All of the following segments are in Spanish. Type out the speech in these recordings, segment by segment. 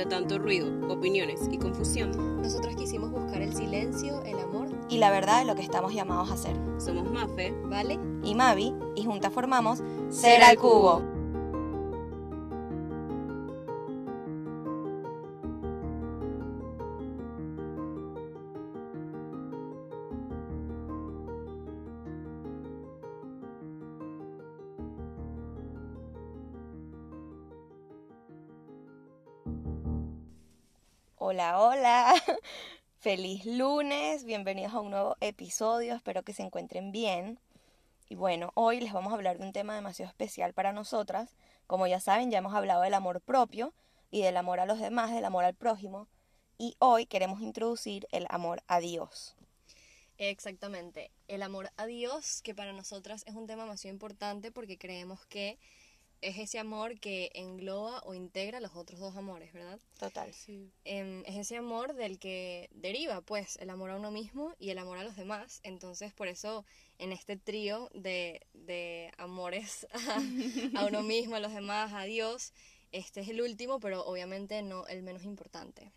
medio de tanto ruido, opiniones y confusión, Nosotros quisimos buscar el silencio, el amor, y la verdad de lo que estamos llamados a hacer. somos Mafe. ¿vale? Y Mavi, y juntas formamos Ser al Cubo. Hola. Feliz lunes, bienvenidos a un nuevo episodio, espero que se encuentren bien. Y bueno, hoy les vamos a hablar de un tema demasiado especial para nosotras. Como ya saben, ya hemos hablado del amor propio y del amor a los demás, del amor al prójimo. Y hoy queremos introducir el amor a Dios. Exactamente. El amor a Dios, que para nosotras es un tema demasiado importante porque creemos que es ese amor que engloba o integra los otros dos amores, ¿verdad? Total. Em, es ese amor del que deriva, pues, el amor a uno mismo y el amor a los demás. Entonces, por eso, en este trío de, de amores a, a uno mismo, a los demás, a Dios, este es el último, pero obviamente no el menos importante.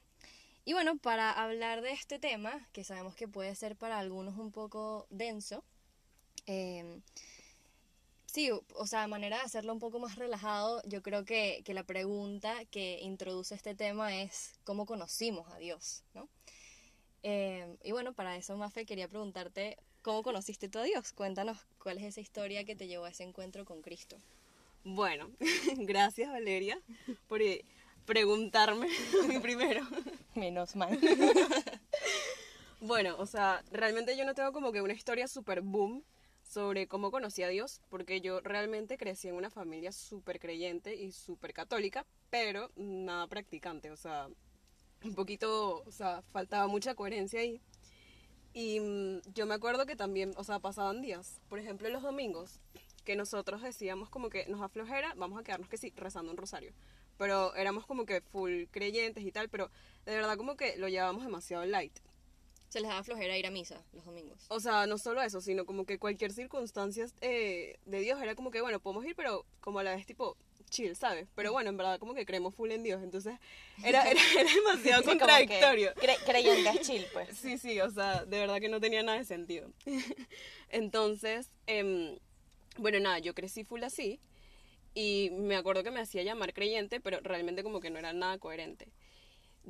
Y bueno, para hablar de este tema, que sabemos que puede ser para algunos un poco denso, em, Sí, o- sea, manera de hacerlo un poco más relajado, yo creo que, que la pregunta que introduce este tema es cómo conocimos a Dios, ¿no? Eh, y bueno, para eso, Mafe, quería preguntarte, ¿cómo conociste tú a Dios? Cuéntanos cuál es esa historia que te llevó a ese encuentro con Cristo. Bueno, gracias Valeria por eh, preguntarme primero. Menos mal. Bueno, o sea, realmente yo no tengo como que una historia super boom sobre cómo conocí a Dios, porque yo realmente crecí en una familia súper creyente y súper católica, pero nada practicante, o sea, un poquito, o sea, faltaba mucha coherencia ahí. Y mm, yo me acuerdo que también, o sea, pasaban días, por ejemplo, los domingos, que nosotros decíamos como que nos aflojera, vamos a quedarnos que sí, rezando un rosario. Pero éramos como que full creyentes y tal, pero de verdad como que lo llevábamos demasiado light. Se les daba flojera ir a misa los domingos. O sea, no solo eso, sino como que cualquier circunstancia eh, de Dios era como que, bueno, podemos ir, pero como a la vez tipo chill, ¿sabes? Pero bueno, en verdad como que creemos full en Dios, entonces era, era, era demasiado Sí, contradictorio. cre- creyentes chill, pues. Sí, sí, o sea, de verdad que no tenía nada de sentido. Entonces, em, bueno, nada, yo crecí full así y me acuerdo que me hacía llamar creyente, pero realmente como que no era nada coherente.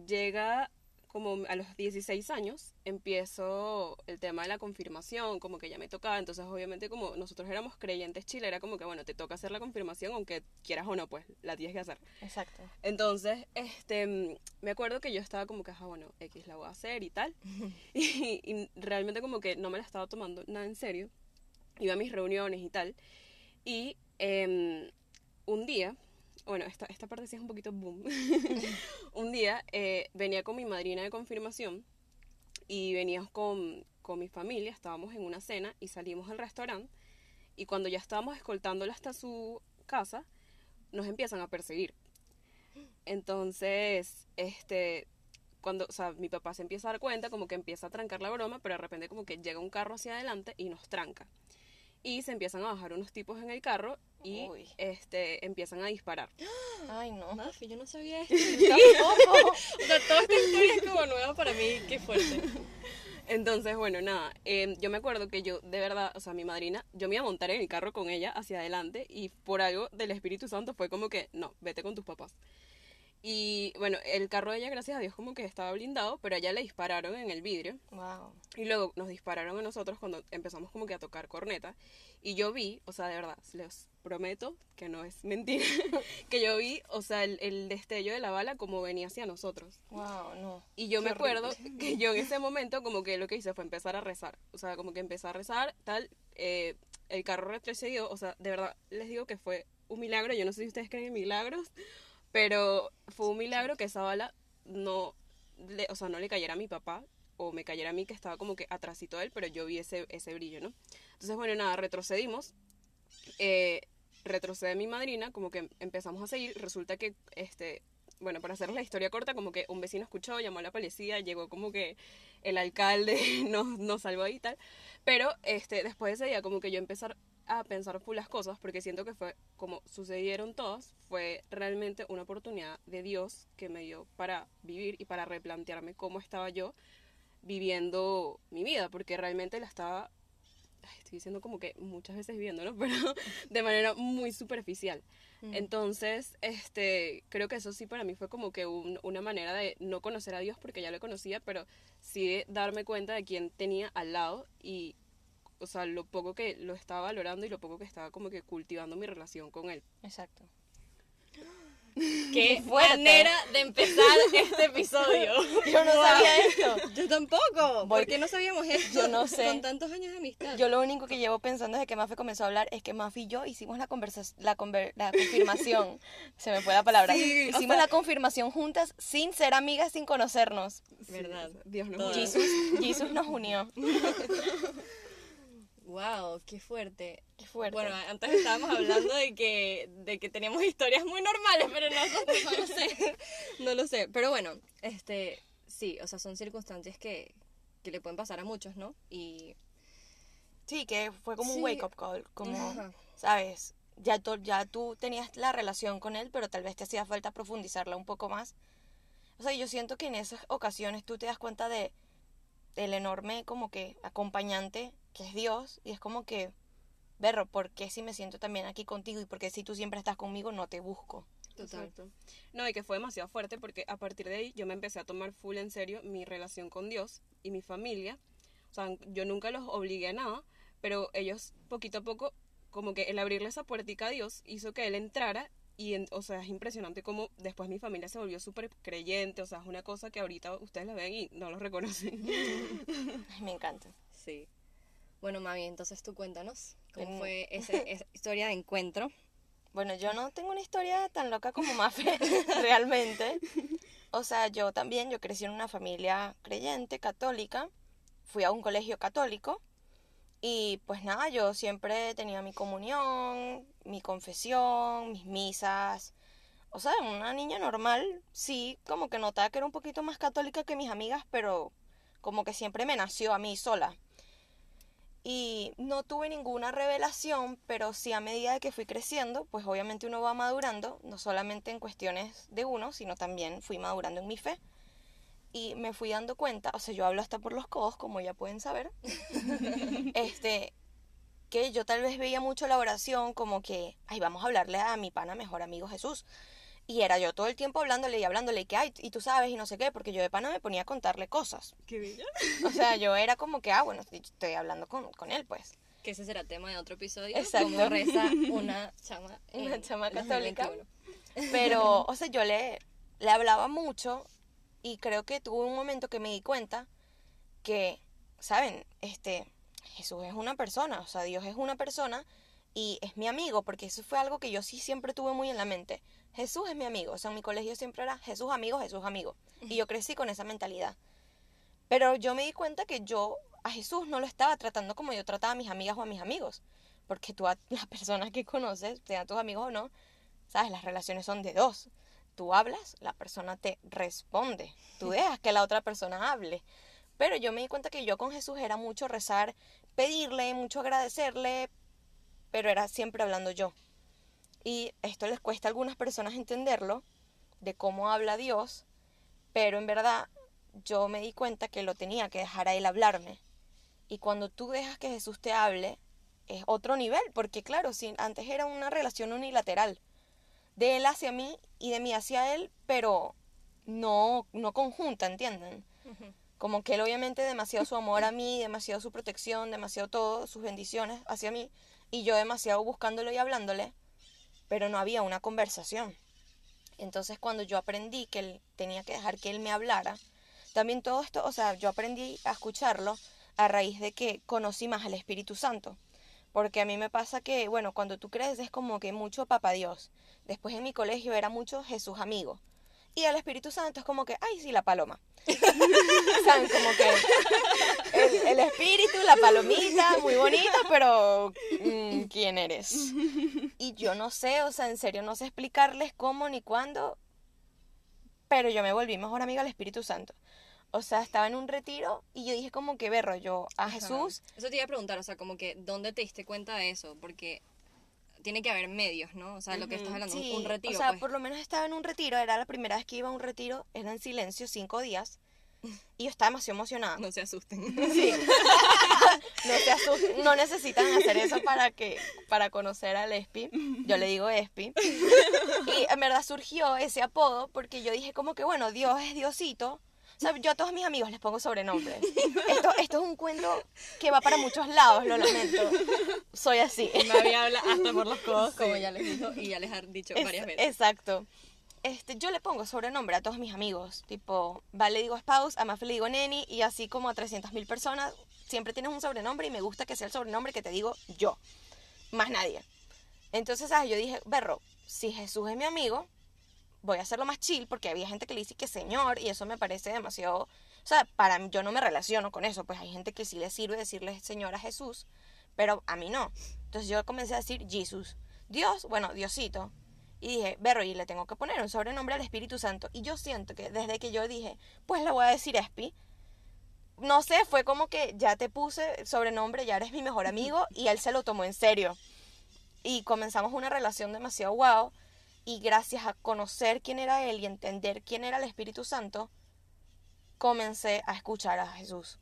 Llega como a los 16 años, empiezo el tema de la confirmación, como que ya me tocaba, entonces obviamente como nosotros éramos creyentes chile, era como que bueno, te toca hacer la confirmación, aunque quieras o no, pues la tienes que hacer. Exacto. Entonces, este, me acuerdo que yo estaba como que, ah, bueno, X la voy a hacer y tal. Y, y realmente como que no me la estaba tomando nada en serio. Iba a mis reuniones y tal. Y em, un día, bueno, esta, esta parte sí es un poquito boom. un día eh, venía con mi madrina de confirmación y veníamos con, con mi familia, estábamos en una cena y salimos al restaurante. Y cuando ya estábamos escoltándola hasta su casa, nos empiezan a perseguir. Entonces, este, cuando, o sea, mi papá se empieza a dar cuenta, como que empieza a trancar la broma, pero de repente como que llega un carro hacia adelante y nos tranca. Y se empiezan a bajar unos tipos en el carro y Uy. este, empiezan a disparar. Ay, no. Mafe, yo no sabía esto. Tampoco. O sea, toda esta historia es como nueva para mí, qué fuerte. Entonces, bueno, nada, eh, yo me acuerdo que yo, de verdad, o sea, mi madrina, yo me iba a montar en el carro con ella hacia adelante y por algo del Espíritu Santo fue como que, no, vete con tus papás. Y bueno, el carro de ella, gracias a Dios, como que estaba blindado, pero a ella le dispararon en el vidrio. Wow. Y luego nos dispararon a nosotros cuando empezamos como que a tocar corneta. Y yo vi, o sea, de verdad, les prometo que no es mentira, que yo vi, o sea, el, el destello de la bala como venía hacia nosotros. Wow, no. Y yo Qué me acuerdo horrible. que yo en ese momento como que lo que hice fue empezar a rezar. O sea, como que empecé a rezar, tal, eh, el carro retrocedió. O sea, de verdad, les digo que fue un milagro. Yo no sé si ustedes creen en milagros, pero fue un milagro que esa bala no, le, o sea, no le cayera a mi papá o me cayera a mí que estaba como que atrásito de él, pero yo vi ese, ese brillo, ¿no? Entonces, bueno, nada, retrocedimos. Eh, retrocede mi madrina, como que empezamos a seguir. Resulta que, este, bueno, para hacer la historia corta, como que un vecino escuchó, llamó a la policía, llegó como que el alcalde nos, nos salvó y tal. Pero este, después de ese día, como que yo empecé a pensar full las cosas, porque siento que fue como sucedieron todas, fue realmente una oportunidad de Dios que me dio para vivir y para replantearme cómo estaba yo viviendo mi vida, porque realmente la estaba, ay, estoy diciendo como que muchas veces viviendo, ¿no? Pero de manera muy superficial. Mm. Entonces, este, creo que eso sí para mí fue como que un- una manera de no conocer a Dios porque ya lo conocía, pero sí de darme cuenta de quién tenía al lado y, o sea, lo poco que lo estaba valorando y lo poco que estaba como que cultivando mi relación con él. Exacto. Qué fuerte. manera de empezar este episodio. Yo no sabía esto. Yo tampoco. Voy- ¿Por qué no sabíamos esto? Yo no sé. Con tantos años de amistad. Yo lo único que llevo pensando desde que Mafe comenzó a hablar es que Mafe y yo hicimos la, conversa la, conver- la confirmación. Se me fue la palabra. Sí, o hicimos sea- la confirmación juntas sin ser amigas, sin conocernos. ¿Verdad? Sí, Dios nos unió. Jesus, Jesus nos unió. Wow, qué fuerte. Qué fuerte. Bueno, antes estábamos hablando de que, de que teníamos historias muy normales, pero no, no lo sé. No lo sé. Pero bueno, este, sí, o sea, son circunstancias que, que le pueden pasar a muchos, ¿no? Y sí, que fue como Sí. un wake up call. Como, Ajá. ¿sabes? Ya, tú- ya tú tenías la relación con él, pero tal vez te hacía falta profundizarla un poco más. O sea, yo siento que en esas ocasiones tú te das cuenta de del enorme como que acompañante que es Dios y es como que berro, ¿por qué si me siento también aquí contigo y por qué si tú siempre estás conmigo no te busco? total. Exacto. No, y que fue demasiado fuerte porque a partir de ahí yo me empecé a tomar full en serio mi relación con Dios y mi familia. O sea, yo nunca los obligué a nada, pero ellos poquito a poco, como que el abrirle esa puertica a Dios hizo que él entrara y, en- o sea, es impresionante cómo después mi familia se volvió súper creyente, o sea, es una cosa que ahorita ustedes la ven y no lo reconocen. Ay, me encanta. Sí. Bueno, Mavi, entonces tú cuéntanos cómo fue ese- esa historia de encuentro. Bueno, yo no tengo una historia tan loca como Mafe, realmente. O sea, yo también, yo crecí en una familia creyente, católica. Fui a un colegio católico. Y pues nada, yo siempre tenía mi comunión, mi confesión, mis misas. O sea, una niña normal, sí, como que notaba que era un poquito más católica que mis amigas, pero como que siempre me nació a mí sola. Y no tuve ninguna revelación, pero sí a medida de que fui creciendo, pues obviamente uno va madurando, no solamente en cuestiones de uno, sino también fui madurando en mi fe. Y me fui dando cuenta, o sea, yo hablo hasta por los codos, como ya pueden saber, este, que yo tal vez veía mucho la oración como que, ay, vamos a hablarle a mi pana mejor amigo Jesús. Y era yo todo el tiempo hablándole y hablándole, y que, ay, y tú sabes, y no sé qué, porque yo de pana me ponía a contarle cosas. Qué bella. O sea, yo era como que, ah, bueno, estoy, estoy hablando con, con él, pues. Que ese será tema de otro episodio. Exacto. Cómo reza una chama. Una chama católica. 2021. Pero, o sea, yo le, le hablaba mucho y creo que tuve un momento que me di cuenta que, ¿saben? Este, Jesús es una persona, o sea, Dios es una persona y es mi amigo, porque eso fue algo que yo sí siempre tuve muy en la mente. Jesús es mi amigo, o sea, en mi colegio siempre era Jesús amigo, Jesús amigo. Y yo crecí con esa mentalidad. Pero yo me di cuenta que yo a Jesús no lo estaba tratando como yo trataba a mis amigas o a mis amigos. Porque tú a las personas que conoces, sean tus amigos o no, sabes, las relaciones son de dos. Tú hablas, la persona te responde. Tú dejas que la otra persona hable. Pero yo me di cuenta que yo con Jesús era mucho rezar, pedirle, mucho agradecerle, pero era siempre hablando yo. Y esto les cuesta a algunas personas entenderlo, de cómo habla Dios, pero en verdad yo me di cuenta que lo tenía que dejar a él hablarme. Y cuando tú dejas que Jesús te hable, es otro nivel, porque claro, si antes era una relación unilateral, de él hacia mí y de mí hacia él, pero no, no conjunta, ¿entienden? Como que él obviamente demasiado su amor a mí, demasiado su protección, demasiado todo, sus bendiciones hacia mí, y yo demasiado buscándolo y hablándole, pero no había una conversación. Entonces cuando yo aprendí que él tenía que dejar que él me hablara, también todo esto, o sea, yo aprendí a escucharlo a raíz de que conocí más al Espíritu Santo. Porque a mí me pasa que, bueno, cuando tú crees es como que mucho papá Dios. Después en mi colegio era mucho Jesús amigo. Y el Espíritu Santo es como que, ay, sí, la paloma. ¿Saben? Como que el, el espíritu, la palomita, muy bonita, pero mm, ¿quién eres? Y yo no sé, o sea, en serio, no sé explicarles cómo ni cuándo, pero yo me volví mejor amiga del Espíritu Santo. O sea, estaba en un retiro y yo dije como que berro, yo a Jesús, Eso te iba a preguntar, o sea, como que, ¿dónde te diste cuenta de eso? Porque tiene que haber medios, ¿no? O sea, lo que estás hablando, sí, un retiro, o sea, pues. por lo menos estaba en un retiro, era la primera vez que iba a un retiro, era en silencio, cinco días, y yo estaba demasiado emocionada. No se asusten. Sí. no, se asusten, no necesitan hacer eso para que para conocer al Espi. Yo le digo Espi. Y en verdad surgió ese apodo porque yo dije como que bueno, Dios es Diosito. O sea, yo a todos mis amigos les pongo sobrenombre. Esto, esto es un cuento que va para muchos lados, lo lamento. Soy así. Nadie habla hasta por los codos. Como ya les dijo y ya les han dicho Es- varias veces. Exacto. Este, yo le pongo sobrenombre a todos mis amigos. Tipo, Vale le digo Spouse, a Mafe le digo Neni, y así como a 300.000 personas. Siempre tienes un sobrenombre y me gusta que sea el sobrenombre que te digo yo. Más nadie. Entonces, ¿sabes? Yo dije, berro, si Jesús es mi amigo, voy a hacerlo más chill porque había gente que le dice que señor y eso me parece demasiado... O sea, para mí, yo no me relaciono con eso. Pues hay gente que sí le sirve decirle señor a Jesús, pero a mí no. Entonces yo comencé a decir Jesús. Dios, bueno, Diosito. Y dije, berro, y le tengo que poner un sobrenombre al Espíritu Santo. Y yo siento que desde que yo dije, pues le voy a decir Espi, no sé, fue como que ya te puse sobrenombre, ya eres mi mejor amigo, y él se lo tomó en serio. Y comenzamos una relación demasiado guau. Y gracias a conocer quién era él y entender quién era el Espíritu Santo, comencé a escuchar a Jesús.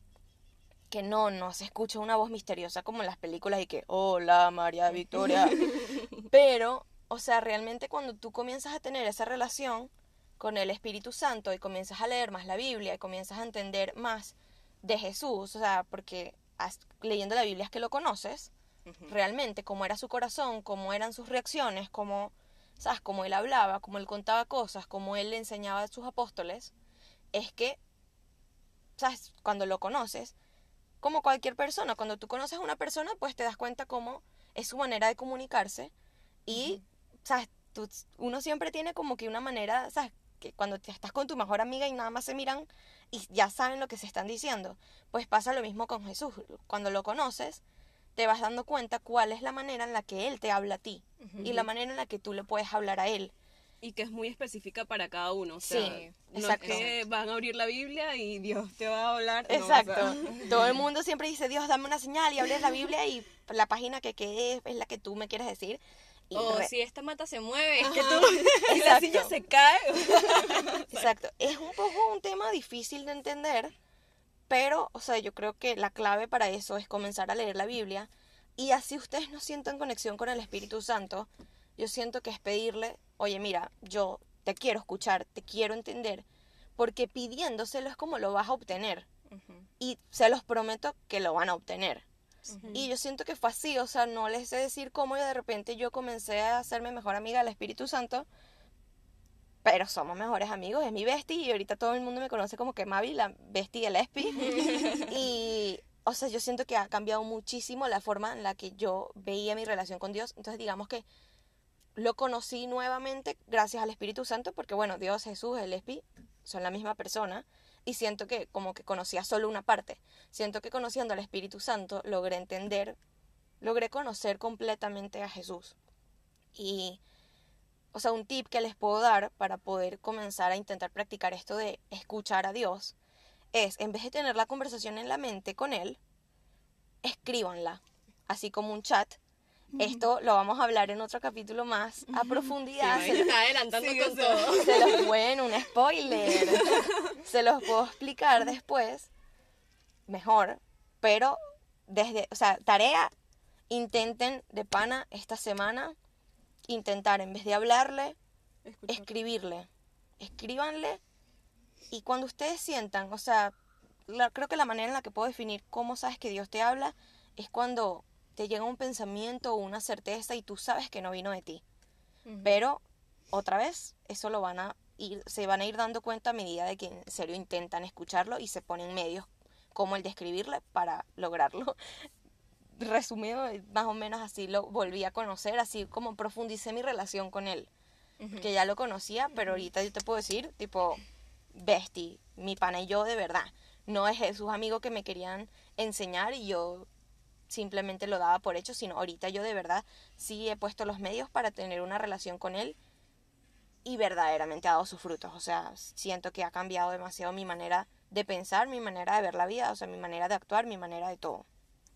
Que no, no se escucha una voz misteriosa como en las películas y que, hola María Victoria. Pero, o sea, realmente cuando tú comienzas a tener esa relación con el Espíritu Santo y comienzas a leer más la Biblia y comienzas a entender más de Jesús, o sea, porque leyendo la Biblia es que lo conoces, realmente cómo era su corazón, cómo eran sus reacciones, cómo, ¿sabes? Cómo él hablaba, cómo él contaba cosas, cómo él le enseñaba a sus apóstoles, es que, ¿sabes? Cuando lo conoces, como cualquier persona, cuando tú conoces a una persona, pues te das cuenta cómo es su manera de comunicarse y, ¿sabes? Tú- uno siempre tiene como que una manera, ¿sabes? Que cuando te estás con tu mejor amiga y nada más se miran y ya saben lo que se están diciendo, pues pasa lo mismo con Jesús. Cuando lo conoces, te vas dando cuenta cuál es la manera en la que Él te habla a ti y la manera en la que tú le puedes hablar a Él. Y que es muy específica para cada uno. O sea, Sí, no exacto. es que van a abrir la Biblia y Dios te va a hablar. no, o Exacto. sea, Todo el mundo siempre dice, Dios, dame una señal y abres la Biblia y la página que quede es la que tú me quieres decir. Y O re- si esta mata se mueve, es que tú... y la silla se cae. Exacto. Es un poco un tema difícil de entender, pero, o sea, yo creo que la clave para eso es comenzar a leer la Biblia y así ustedes no sientan conexión con el Espíritu Santo. Yo siento que es pedirle, oye, mira, yo te quiero escuchar, te quiero entender, porque pidiéndoselo es como lo vas a obtener Ujú. y se los prometo que lo van a obtener. Y yo siento que fue así, o sea, no les sé decir cómo y de repente yo comencé a hacerme mejor amiga del Espíritu Santo, pero somos mejores amigos, es mi bestie y ahorita todo el mundo me conoce como que Mavi, la bestie del Espi. y, o sea, yo siento que ha cambiado muchísimo la forma en la que yo veía mi relación con Dios, entonces digamos que lo conocí nuevamente gracias al Espíritu Santo, porque bueno, Dios, Jesús, el Espi son la misma persona y siento que como que conocía solo una parte. Siento que conociendo al Espíritu Santo logré entender, logré conocer completamente a Jesús. Y, o sea, un tip que les puedo dar para poder comenzar a intentar practicar esto de escuchar a Dios es, en vez de tener la conversación en la mente con Él, escríbanla, así como un chat. Esto lo vamos a hablar en otro capítulo más a profundidad. Ay, Se se lo- está adelantando Sí, con todo. se los bueno, un spoiler. Se los puedo explicar después, mejor, pero desde, o sea, tarea, intenten de pana esta semana, intentar en vez de hablarle, escribirle, escríbanle y cuando ustedes sientan, o sea, la- creo que la manera en la que puedo definir cómo sabes que Dios te habla es cuando te llega un pensamiento o una certeza y tú sabes que no vino de ti. Pero otra vez, eso lo van a ir, se van a ir dando cuenta a medida de que en serio intentan escucharlo y se ponen medios como el de escribirle para lograrlo. Resumido, más o menos así lo volví a conocer, así como profundicé mi relación con él. Que ya lo conocía, pero ahorita yo te puedo decir, tipo, bestie, mi pana y yo de verdad. No es esos amigos que me querían enseñar y yo simplemente lo daba por hecho, sino ahorita yo de verdad sí he puesto los medios para tener una relación con él y verdaderamente ha dado sus frutos. O sea, siento que ha cambiado demasiado mi manera de pensar, mi manera de ver la vida, o sea, mi manera de actuar, mi manera de todo.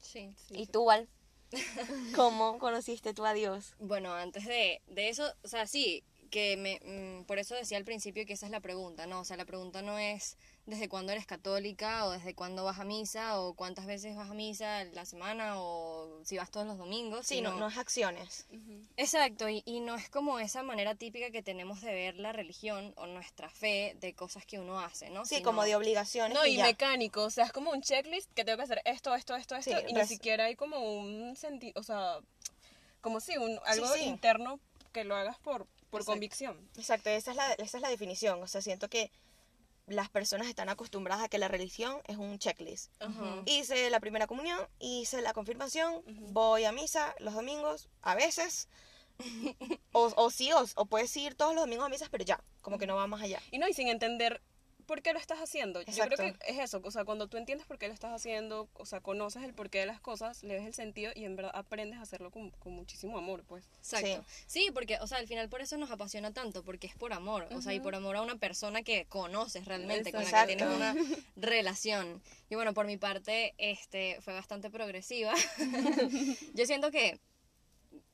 Sí. ¿Y tú, Val? ¿Cómo conociste tú a Dios? Bueno, antes de, de eso, o sea, sí, que me, mm, por eso decía al principio que esa es la pregunta, ¿no? O sea, la pregunta no es desde cuándo eres católica o desde cuándo vas a misa o cuántas veces vas a misa la semana o si vas todos los domingos. Sí, no, sino- no es acciones. Exacto, y, y no es como esa manera típica que tenemos de ver la religión o nuestra fe de cosas que uno hace, ¿no? Sí, Sino- como de obligaciones. No, y y ya. mecánico, o sea, es como un checklist que tengo que hacer esto, esto, esto, esto, Sí, y res- ni siquiera hay como un sentido, o sea, como si, un, algo sí. interno que lo hagas por, por Exacto. convicción. Exacto, esa es, la, esa es la definición. O sea, siento que las personas están acostumbradas a que la religión es un checklist. Hice la primera comunión, hice la confirmación, voy a misa los domingos, a veces. o, o sí, o, o puedes ir todos los domingos a misas, pero ya, como que no va más allá. Y no, y sin entender por qué lo estás haciendo. Yo creo que es eso, o sea, cuando tú entiendes por qué lo estás haciendo, o sea, conoces el porqué de las cosas, le ves el sentido y en verdad aprendes a hacerlo con, con muchísimo amor, pues. Exacto. Sí. porque, o sea, al final por eso nos apasiona tanto, porque es por amor, o sea, y por amor a una persona que conoces realmente, con la que tienes una relación. Y bueno, por mi parte, este, fue bastante progresiva. Yo siento que,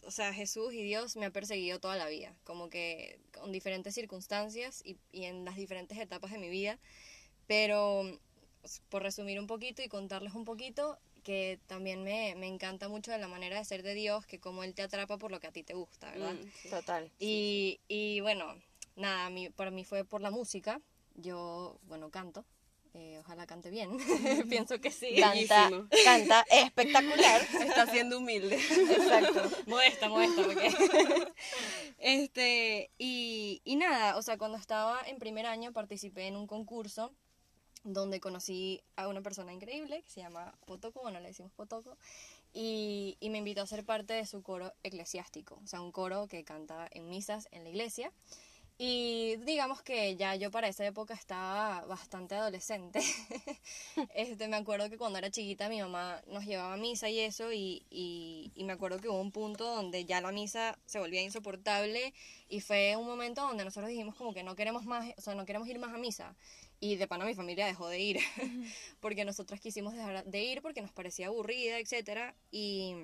o sea, Jesús y Dios me ha perseguido toda la vida, como que con diferentes circunstancias y, y en las diferentes etapas de mi vida, pero por resumir un poquito y contarles un poquito, que también me, me encanta mucho de la manera de ser de Dios, que como Él te atrapa por lo que a ti te gusta, ¿verdad? Mm, sí. Total. Y, y bueno, nada, mí- para mí fue por la música. Yo, bueno, canto. Eh, ojalá cante bien. Pienso que sí. Canta, Bellísimo. canta espectacular. Está siendo humilde. Exacto. modesta, modesta, porque. este, y, y nada, o sea, cuando estaba en primer año participé en un concurso donde conocí a una persona increíble que se llama Potoco, bueno, le decimos Potoco, y, y me invitó a ser parte de su coro eclesiástico, o sea, un coro que canta en misas en la iglesia. Y digamos que ya yo para esa época estaba bastante adolescente. este, me acuerdo que cuando era chiquita mi mamá nos llevaba a misa y eso, y, y, y me acuerdo que hubo un punto donde ya la misa se volvía insoportable y fue un momento donde nosotros dijimos como que no queremos más, o sea, no queremos ir más a misa. Y de pana mi familia dejó de ir, porque nosotras quisimos dejar de ir porque nos parecía aburrida, etcétera Y,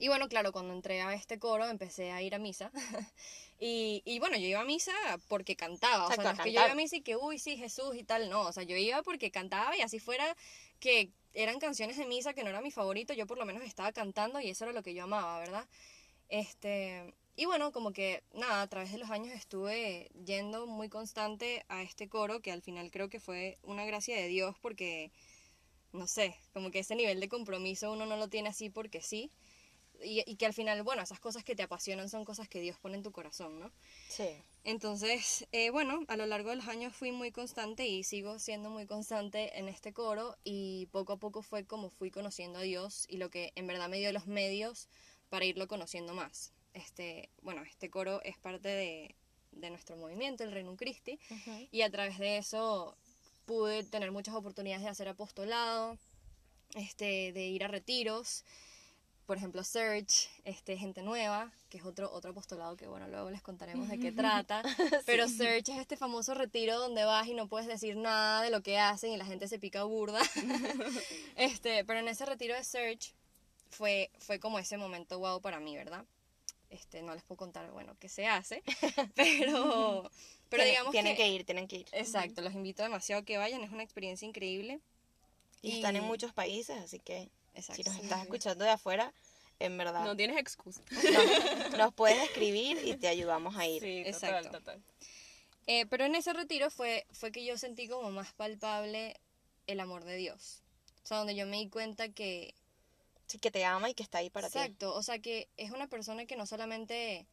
y bueno, claro, cuando entré a este coro empecé a ir a misa. y, y bueno, yo iba a misa porque cantaba. O sea, no es que yo iba a misa y que, uy, sí, Jesús y tal. No, o sea, yo iba porque cantaba y así fuera que eran canciones de misa que no era mi favorito, yo por lo menos estaba cantando y eso era lo que yo amaba, ¿verdad? Este, y bueno, como que nada, a través de los años estuve yendo muy constante a este coro que al final creo que fue una gracia de Dios porque, no sé, como que ese nivel de compromiso uno no lo tiene así porque sí. Y, y que al final, bueno, esas cosas que te apasionan son cosas que Dios pone en tu corazón, ¿no? Sí. Entonces, eh, bueno, a lo largo de los años fui muy constante y sigo siendo muy constante en este coro y poco a poco fue como fui conociendo a Dios y lo que en verdad me dio los medios para irlo conociendo más. Este, bueno, este coro es parte de, de nuestro movimiento, el Reino Christi, y a través de eso pude tener muchas oportunidades de hacer apostolado, este, de ir a retiros, por ejemplo, Search, este, Gente Nueva, que es otro, otro apostolado que, bueno, luego les contaremos de qué trata. Pero Search es este famoso retiro donde vas y no puedes decir nada de lo que hacen y la gente se pica burda. este, pero en ese retiro de Search fue, fue como ese momento wow para mí, ¿verdad? Este, no les puedo contar, bueno, qué se hace, pero, pero Tienen- digamos tienen que, ir, tienen que ir. Exacto, los invito demasiado a que vayan, es una experiencia increíble. Y están en Y- muchos países, así que Exacto. si nos estás escuchando de afuera, en verdad, No tienes excusa. nos, nos puedes escribir y te ayudamos a ir. Sí, Exacto. total. Eh, pero en ese retiro fue, fue que yo sentí como más palpable el amor de Dios. O sea, donde yo me di cuenta que... Sí, que te ama y que está ahí para ti. exacto, o sea, que es una persona que no solamente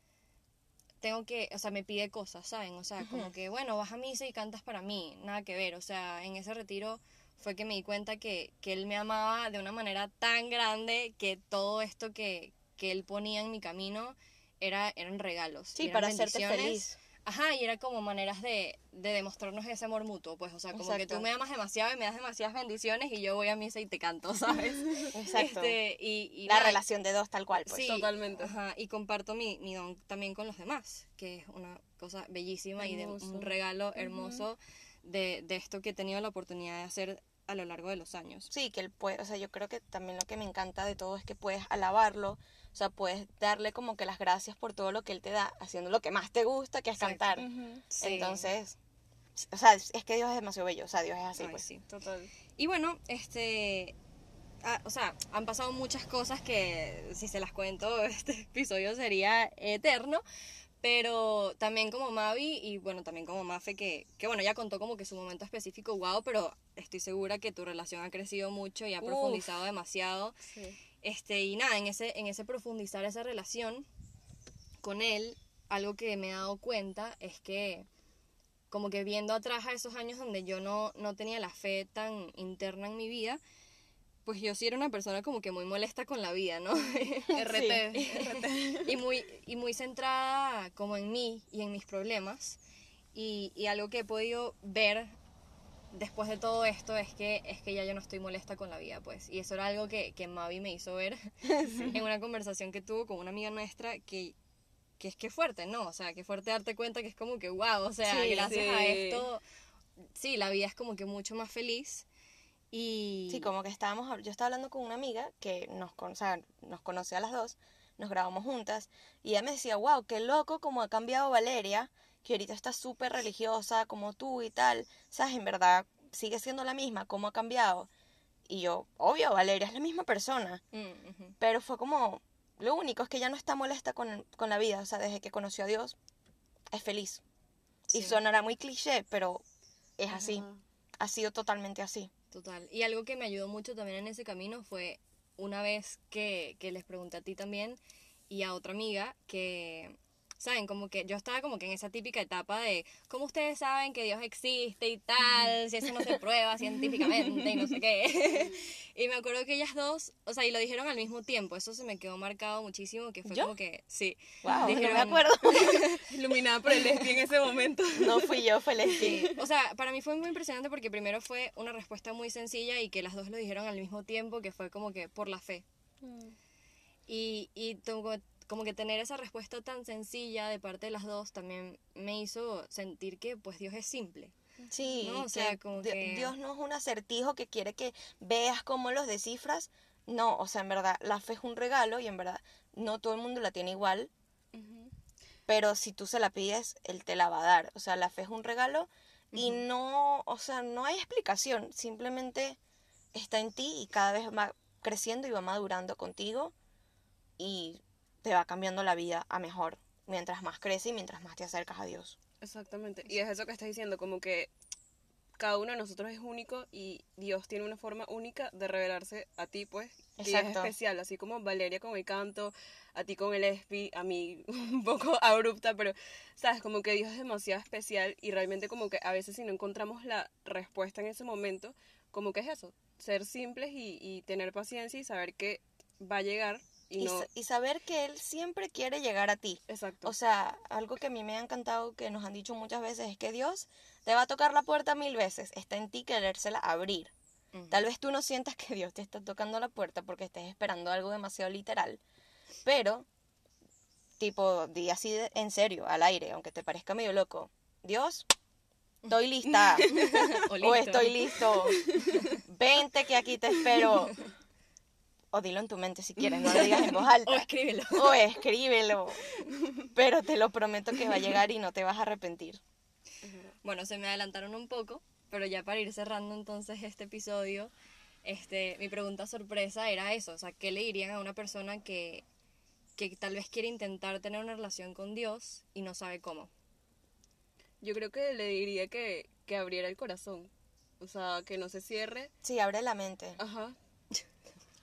tengo que, o sea, me pide cosas, ¿saben? O sea, como que, bueno, vas a misa y cantas para mí, nada que ver. O sea, en ese retiro fue que me di cuenta que, que él me amaba de una manera tan grande que todo esto que, que él ponía en mi camino era, eran regalos. Sí, eran para hacerte bendiciones feliz. Ajá, y era como maneras de, de demostrarnos ese amor mutuo, pues, o sea, como que Exacto. tú me amas demasiado y me das demasiadas bendiciones y yo voy a misa y te canto, ¿sabes? Exacto. Este, y, y la nada, relación de dos tal cual, pues. Sí, Totalmente. Ajá, y comparto mi, mi don también con los demás, que es una cosa bellísima y de un regalo hermoso de, de esto que he tenido la oportunidad de hacer a lo largo de los años. Sí, que él puede, o sea, yo creo que también lo que me encanta de todo es que puedes alabarlo, o sea, puedes darle como que las gracias por todo lo que él te da, haciendo lo que más te gusta, que es Exacto. cantar. Sí. Entonces, o sea, es es que Dios es demasiado bello, o sea, Dios es así, Ay, pues. sí. Total. Y bueno, este. ah, o sea, han pasado muchas cosas que si se las cuento, este episodio sería eterno. Pero también como Mavi y bueno, también como Mafe, que, que bueno, ya contó como que su momento específico, wow, pero estoy segura que tu relación ha crecido mucho y ha Uf. profundizado demasiado. Sí. Este, y nada, en ese, en ese profundizar esa relación con él, algo que me he dado cuenta es que como que viendo atrás a esos años donde yo no, no tenía la fe tan interna en mi vida, pues yo sí era una persona como que muy molesta con la vida, ¿no? RT. RT. y muy, y muy centrada como en mí y en mis problemas. Y, y algo que he podido ver después de todo esto es que, es que ya yo no estoy molesta con la vida, pues. Y eso era algo que, que Mavi me hizo ver en una conversación que tuvo con una amiga nuestra que, que es que fuerte, ¿no? O sea, que fuerte darte cuenta que es como que, wow, o sea, Sí, gracias a sí. esto, sí, la vida es como que mucho más feliz. Y... Sí, como que estábamos, yo estaba hablando con una amiga que nos, o sea, nos conoce a las dos, nos grabamos juntas, y ella me decía, wow, qué loco como ha cambiado Valeria, que ahorita está súper religiosa como tú y tal, sabes, en verdad sigue siendo la misma, cómo ha cambiado. Y yo, obvio, Valeria es la misma persona, Mm, ujú. pero fue como, lo único es que ya no está molesta con, con la vida, o sea, desde que conoció a Dios, es feliz. Y Sí. sonará muy cliché, pero es así, ha sido totalmente así. Total. Y algo que me ayudó mucho también en ese camino fue una vez que, que les pregunté a ti también y a otra amiga que, ¿saben? Como que yo estaba como que en esa típica etapa de, ¿cómo ustedes saben que Dios existe y tal? Si eso no se prueba científicamente y no sé qué. y me acuerdo que ellas dos, o sea, y lo dijeron al mismo tiempo, eso se me quedó marcado muchísimo, que fue ¿Yo? como que, sí. Wow, no me Dijeron- acuerdo. Iluminada por el lesbi en ese momento. No fui yo, fue Leslie. Sí, o sea, para mí fue muy impresionante porque primero fue una respuesta muy sencilla y que las dos lo dijeron al mismo tiempo, que fue como que por la fe. Y, y como, como que tener esa respuesta tan sencilla de parte de las dos también me hizo sentir que pues Dios es simple. Sí, No, o sea, como que- Dios no es un acertijo que quiere que veas cómo los descifras. No, o sea, en verdad, la fe es un regalo y en verdad no todo el mundo la tiene igual, pero si tú se la pides, Él te la va a dar. O sea, la fe es un regalo y no, o sea, no hay explicación, simplemente está en ti y cada vez va creciendo y va madurando contigo y te va cambiando la vida a mejor mientras más crece y mientras más te acercas a Dios. Exactamente. Y es eso que estás diciendo, como que cada uno de nosotros es único y Dios tiene una forma única de revelarse a ti, pues. Y es especial, así como Valeria con el canto, a ti con el espi, a mí un poco abrupta, pero, sabes, como que Dios es demasiado especial y realmente como que a veces si no encontramos la respuesta en ese momento, como que es eso, ser simples y, y tener paciencia y saber que va a llegar y, no... saber que Él siempre quiere llegar a ti. Exacto. O sea, algo que a mí me ha encantado, que nos han dicho muchas veces, es que Dios te va a tocar la puerta mil veces. Está en ti querérsela abrir. Tal vez tú no sientas que Dios te está tocando la puerta porque estés esperando algo demasiado literal. Pero, tipo, di así de- en serio, al aire, aunque te parezca medio loco. Dios, estoy lista. O estoy listo. Vente que aquí te espero. O dilo en tu mente si quieres, no lo digas en voz alta. O escríbelo. O escríbelo. Pero te lo prometo que va a llegar y no te vas a arrepentir. Bueno, se me adelantaron un poco, pero ya para ir cerrando entonces este episodio, este, mi pregunta sorpresa era eso, o sea, ¿qué le dirían a una persona que, que tal vez quiere intentar tener una relación con Dios y no sabe cómo? Yo creo que le diría que, que abriera el corazón. O sea, que no se cierre. Sí, abre la mente. Ajá.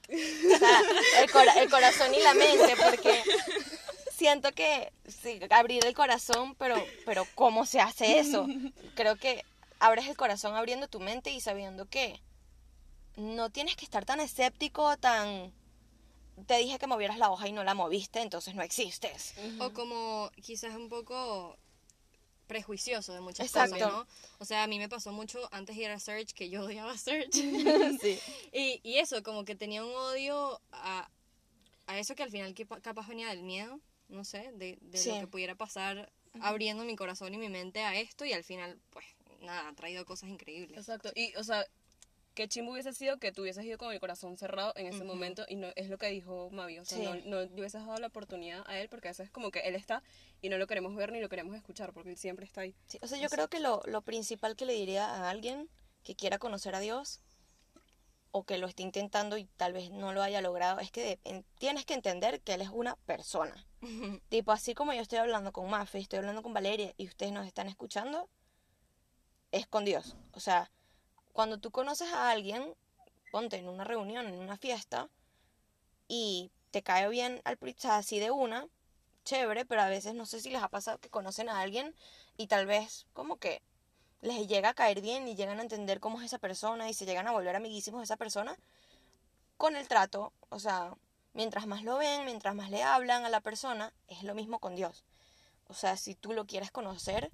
El, cora- el corazón y la mente, porque siento que abrir el corazón, pero, pero ¿cómo se hace eso? Creo que abres el corazón abriendo tu mente y sabiendo que no tienes que estar tan escéptico, tan... Te dije que movieras la hoja y no la moviste, entonces no existes. O como quizás un poco prejuicioso de muchas Exacto. cosas, ¿no? O sea, a mí me pasó mucho antes de ir a Search que yo odiaba Search. Sí. y, y eso, como que tenía un odio a, a eso que al final que capaz venía del miedo, no sé, de, de Sí. lo que pudiera pasar abriendo mi corazón y mi mente a esto y al final, pues, nada, ha traído cosas increíbles. Exacto. Y, o sea, qué chimbo hubiese sido que tú hubieses ido con el corazón cerrado en ese momento y no es lo que dijo Mavi. O sea, Sí. no, no le hubieses dado la oportunidad a él porque a veces es como que él está y no lo queremos ver ni lo queremos escuchar porque él siempre está ahí. Sí, o sea, yo creo que lo, lo principal que le diría a alguien que quiera conocer a Dios o que lo esté intentando y tal vez no lo haya logrado es que de- tienes que entender que Él es una persona. Tipo, así como yo estoy hablando con Mafe, estoy hablando con Valeria y ustedes nos están escuchando, es con Dios. O sea, cuando tú conoces a alguien, ponte en una reunión, en una fiesta, y te cae bien al así de una, chévere, pero a veces no sé si les ha pasado que conocen a alguien y tal vez como que les llega a caer bien y llegan a entender cómo es esa persona y se llegan a volver amiguísimos de esa persona con el trato, o sea, mientras más lo ven, mientras más le hablan a la persona, es lo mismo con Dios. O sea, si tú lo quieres conocer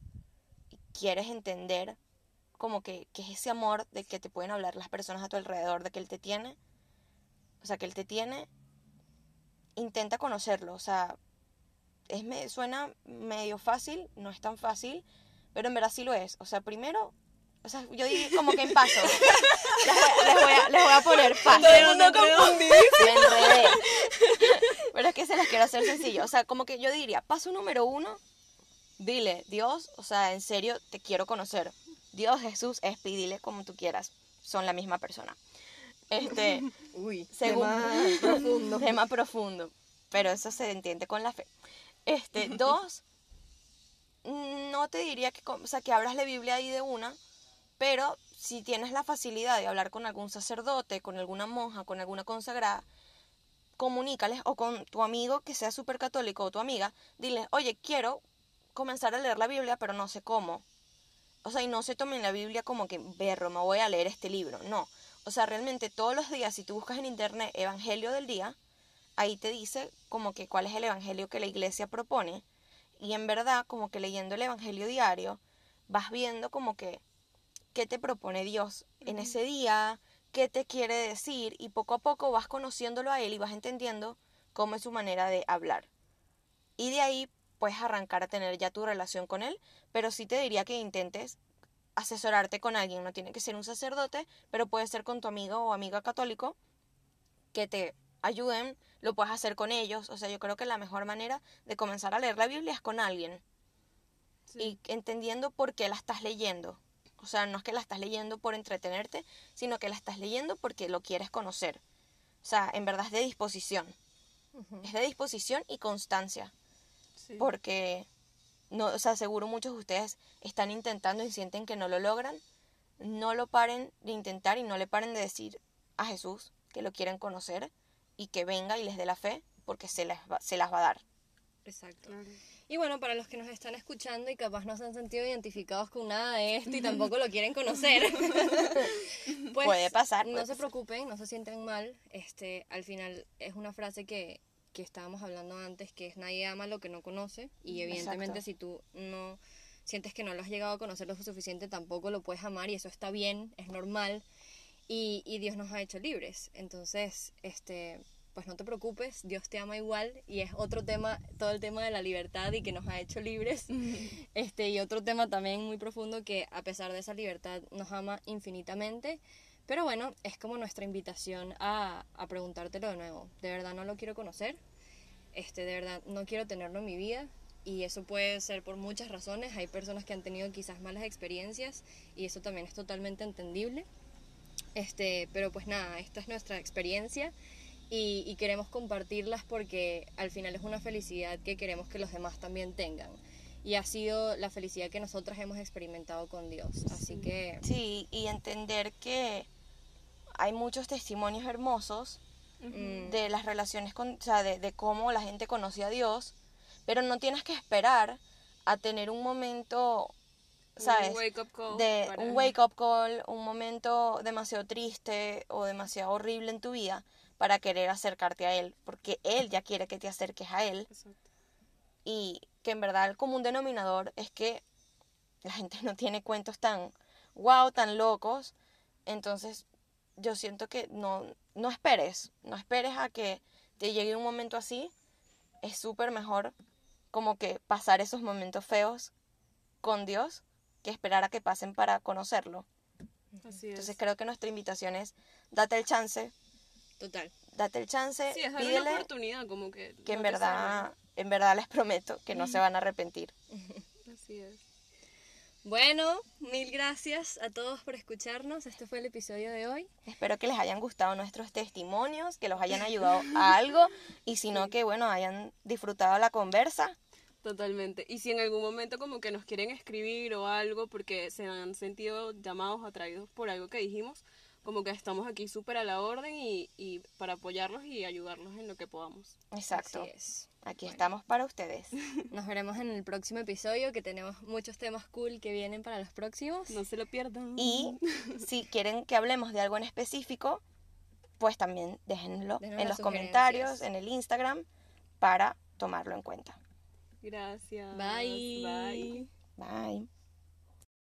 y quieres entender como que, que es ese amor de que te pueden hablar las personas a tu alrededor, de que Él te tiene, o sea, que Él te tiene, intenta conocerlo, o sea, es me, suena medio fácil, no es tan fácil, pero en verdad sí lo es. O sea, primero, o sea, yo digo como que en paso. Les voy, les voy a, les voy a poner paso. Me enredé. Pero es que se las quiero hacer sencillo. O sea, como que yo diría, paso número uno, dile, Dios, o sea, en serio, te quiero conocer. Dios, Jesús, Espi, dile como tú quieras. Son la misma persona. Este, Uy, según tema profundo. tema profundo, pero eso se entiende con la fe. Este, dos, no te diría que, o sea, que abras la Biblia ahí de una, pero si tienes la facilidad de hablar con algún sacerdote, con alguna monja, con alguna consagrada, comunícales o con tu amigo que sea súper católico o tu amiga, diles, oye, quiero comenzar a leer la Biblia, pero no sé cómo. O sea, y no se tomen la Biblia como que, berro, me voy a leer este libro. No. O sea, realmente todos los días, si tú buscas en internet Evangelio del día, ahí te dice como que cuál es el Evangelio que la iglesia propone. Y en verdad, como que leyendo el Evangelio diario, vas viendo como que qué te propone Dios en ese día, qué te quiere decir, y poco a poco vas conociéndolo a Él y vas entendiendo cómo es su manera de hablar. Y de ahí puedes arrancar a tener ya tu relación con Él, pero sí te diría que intentes asesorarte con alguien, no tiene que ser un sacerdote, pero puede ser con tu amigo o amiga católico que te ayuden, lo puedes hacer con ellos, o sea, yo creo que la mejor manera de comenzar a leer la Biblia es con alguien y entendiendo por qué la estás leyendo. O sea, no es que la estás leyendo por entretenerte, sino que la estás leyendo porque lo quieres conocer. O sea, en verdad es de disposición. Es de disposición y constancia. Sí. Porque, no, o sea, seguro muchos de ustedes están intentando y sienten que no lo logran. No lo paren de intentar y no le paren de decir a Jesús que lo quieren conocer y que venga y les dé la fe porque se las va, se las va a dar. Exacto. Y bueno, para los que nos están escuchando y capaz no se han sentido identificados con nada de esto y tampoco lo quieren conocer, pues Puede pasar, No puede se preocupen, no se sientan mal. Este, al final es una frase que, que estábamos hablando antes, que es nadie ama lo que no conoce. Y evidentemente Exacto. si tú no sientes que no lo has llegado a conocer lo suficiente, tampoco lo puedes amar y eso está bien, es normal. Y, y Dios nos ha hecho libres. Entonces, este, pues no te preocupes, Dios te ama igual y es otro tema, todo el tema de la libertad y que nos ha hecho libres. Este, y otro tema también muy profundo que a pesar de esa libertad nos ama infinitamente. Pero bueno, es como nuestra invitación a, a preguntártelo de nuevo. ¿De verdad no lo quiero conocer? Este, de verdad no quiero tenerlo en mi vida. Y eso puede ser por muchas razones. Hay personas que han tenido quizás malas experiencias y eso también es totalmente entendible. Este, pero pues nada, esta es nuestra experiencia y, y queremos compartirlas porque al final es una felicidad que queremos que los demás también tengan. Y ha sido la felicidad que nosotras hemos experimentado con Dios. Así que Sí, y entender que hay muchos testimonios hermosos de las relaciones con, o sea, de, de cómo la gente conoce a Dios, pero no tienes que esperar a tener un momento, ¿sabes? Un wake up call. de para- un wake up call, un momento demasiado triste o demasiado horrible en tu vida para querer acercarte a él, porque él ya quiere que te acerques a él Exacto. y que en verdad el común denominador es que la gente no tiene cuentos tan wow, tan locos. Entonces, yo siento que no, no esperes, no esperes a que te llegue un momento así. Es súper mejor como que pasar esos momentos feos con Dios que esperar a que pasen para conocerlo. Así es. Entonces creo que nuestra invitación es date el chance, Total. date el chance, sí, es pídele una oportunidad, como que... que en verdad, en verdad les prometo que no se van a arrepentir. Así es. Bueno, mil gracias a todos por escucharnos. Este fue el episodio de hoy. Espero que les hayan gustado nuestros testimonios, que los hayan ayudado a algo y si no que bueno, hayan disfrutado la conversa. Totalmente. Y si en algún momento como que nos quieren escribir o algo porque se han sentido llamados, atraídos por algo que dijimos, como que estamos aquí súper a la orden y, y para apoyarlos y ayudarlos en lo que podamos. Exacto. Así es. Aquí estamos para ustedes. Nos veremos en el próximo episodio, que tenemos muchos temas cool que vienen para los próximos. No se lo pierdan. Y si quieren que hablemos de algo en específico, pues también déjenlo Denos en los comentarios, en el Instagram, para tomarlo en cuenta. Gracias. Bye. Bye. Bye.